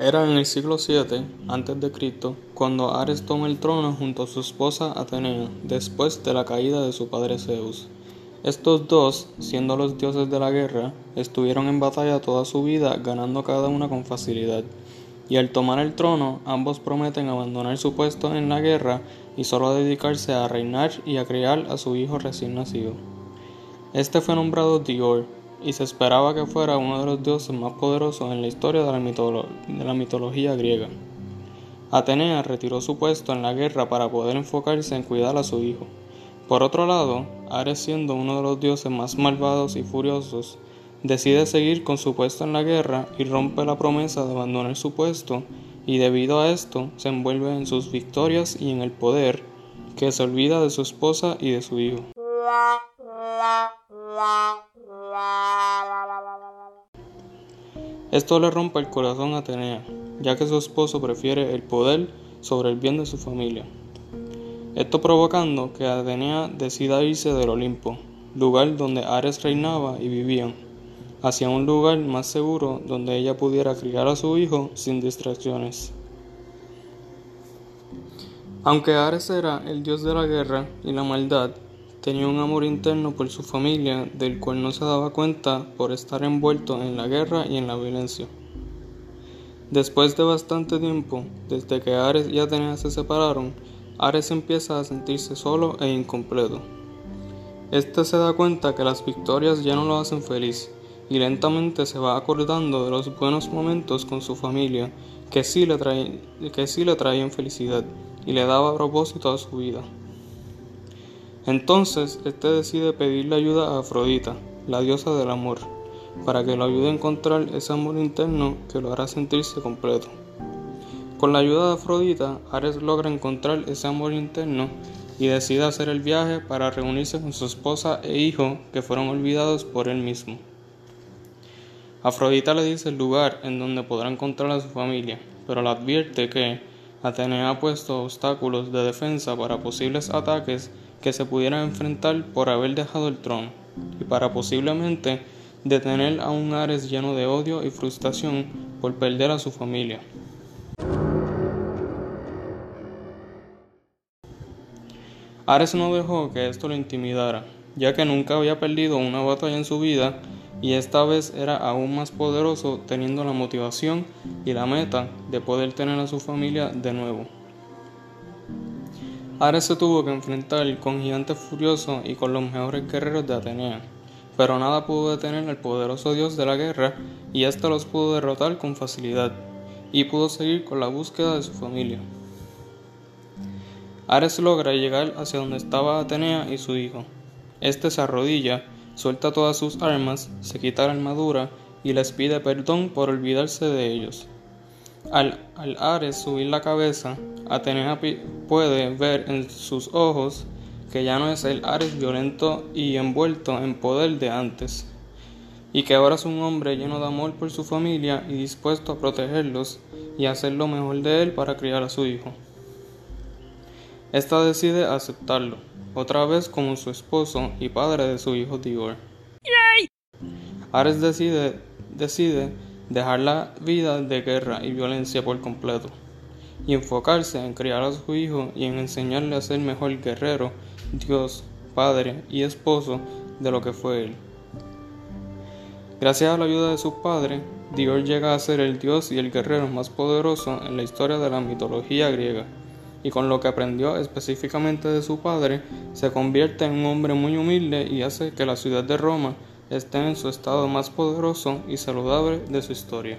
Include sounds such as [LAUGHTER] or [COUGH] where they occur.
Era en el siglo VII a.C. cuando Ares toma el trono junto a su esposa Atenea, después de la caída de su padre Zeus. Estos dos, siendo los dioses de la guerra, estuvieron en batalla toda su vida, ganando cada una con facilidad. Y al tomar el trono, ambos prometen abandonar su puesto en la guerra y solo dedicarse a reinar y a criar a su hijo recién nacido. Este fue nombrado Dior, y se esperaba que fuera uno de los dioses más poderosos en la historia de la, mitología griega. Atenea retiró su puesto en la guerra para poder enfocarse en cuidar a su hijo. Por otro lado, Ares siendo uno de los dioses más malvados y furiosos, decide seguir con su puesto en la guerra y rompe la promesa de abandonar su puesto y debido a esto se envuelve en sus victorias y en el poder, que se olvida de su esposa y de su hijo. [LAUGHS] Esto le rompe el corazón a Atenea, ya que su esposo prefiere el poder sobre el bien de su familia. Esto provocando que Atenea decida irse del Olimpo, lugar donde Ares reinaba y vivían, hacia un lugar más seguro donde ella pudiera criar a su hijo sin distracciones. Aunque Ares era el dios de la guerra y la maldad, Tenía un amor interno por su familia del cual no se daba cuenta por estar envuelto en la guerra y en la violencia. Después de bastante tiempo, desde que Ares y Atenea se separaron, Ares empieza a sentirse solo e incompleto. Este se da cuenta que las victorias ya no lo hacen feliz y lentamente se va acordando de los buenos momentos con su familia que sí le, que sí le traían felicidad y le daba propósito a su vida. Entonces, este decide pedirle ayuda a Afrodita, la diosa del amor, para que lo ayude a encontrar ese amor interno que lo hará sentirse completo. Con la ayuda de Afrodita, Ares logra encontrar ese amor interno y decide hacer el viaje para reunirse con su esposa e hijo que fueron olvidados por él mismo. Afrodita le dice el lugar en donde podrá encontrar a su familia, pero le advierte que Atenea ha puesto obstáculos de defensa para posibles ataques que se pudieran enfrentar por haber dejado el trono y para posiblemente detener a un Ares lleno de odio y frustración por perder a su familia. Ares no dejó que esto lo intimidara, ya que nunca había perdido una batalla en su vida y esta vez era aún más poderoso teniendo la motivación y la meta de poder tener a su familia de nuevo. Ares se tuvo que enfrentar con gigantes furiosos y con los mejores guerreros de Atenea, pero nada pudo detener al poderoso dios de la guerra y éste los pudo derrotar con facilidad, y pudo seguir con la búsqueda de su familia. Ares logra llegar hacia donde estaba Atenea y su hijo. Este se arrodilla, suelta todas sus armas, se quita la armadura y les pide perdón por olvidarse de ellos. Al, Ares subir la cabeza, Atenea puede ver en sus ojos que ya no es el Ares violento y envuelto en poder de antes, y que ahora es un hombre lleno de amor por su familia y dispuesto a protegerlos y hacer lo mejor de él para criar a su hijo. Esta decide aceptarlo, otra vez como su esposo y padre de su hijo Dior. Ares decide, decide dejar la vida de guerra y violencia por completo, y enfocarse en criar a su hijo y en enseñarle a ser mejor guerrero, Dios, padre y esposo de lo que fue él. Gracias a la ayuda de su padre, Dios llega a ser el dios y el guerrero más poderoso en la historia de la mitología griega, y con lo que aprendió específicamente de su padre, se convierte en un hombre muy humilde y hace que la ciudad de Roma esté en su estado más poderoso y saludable de su historia.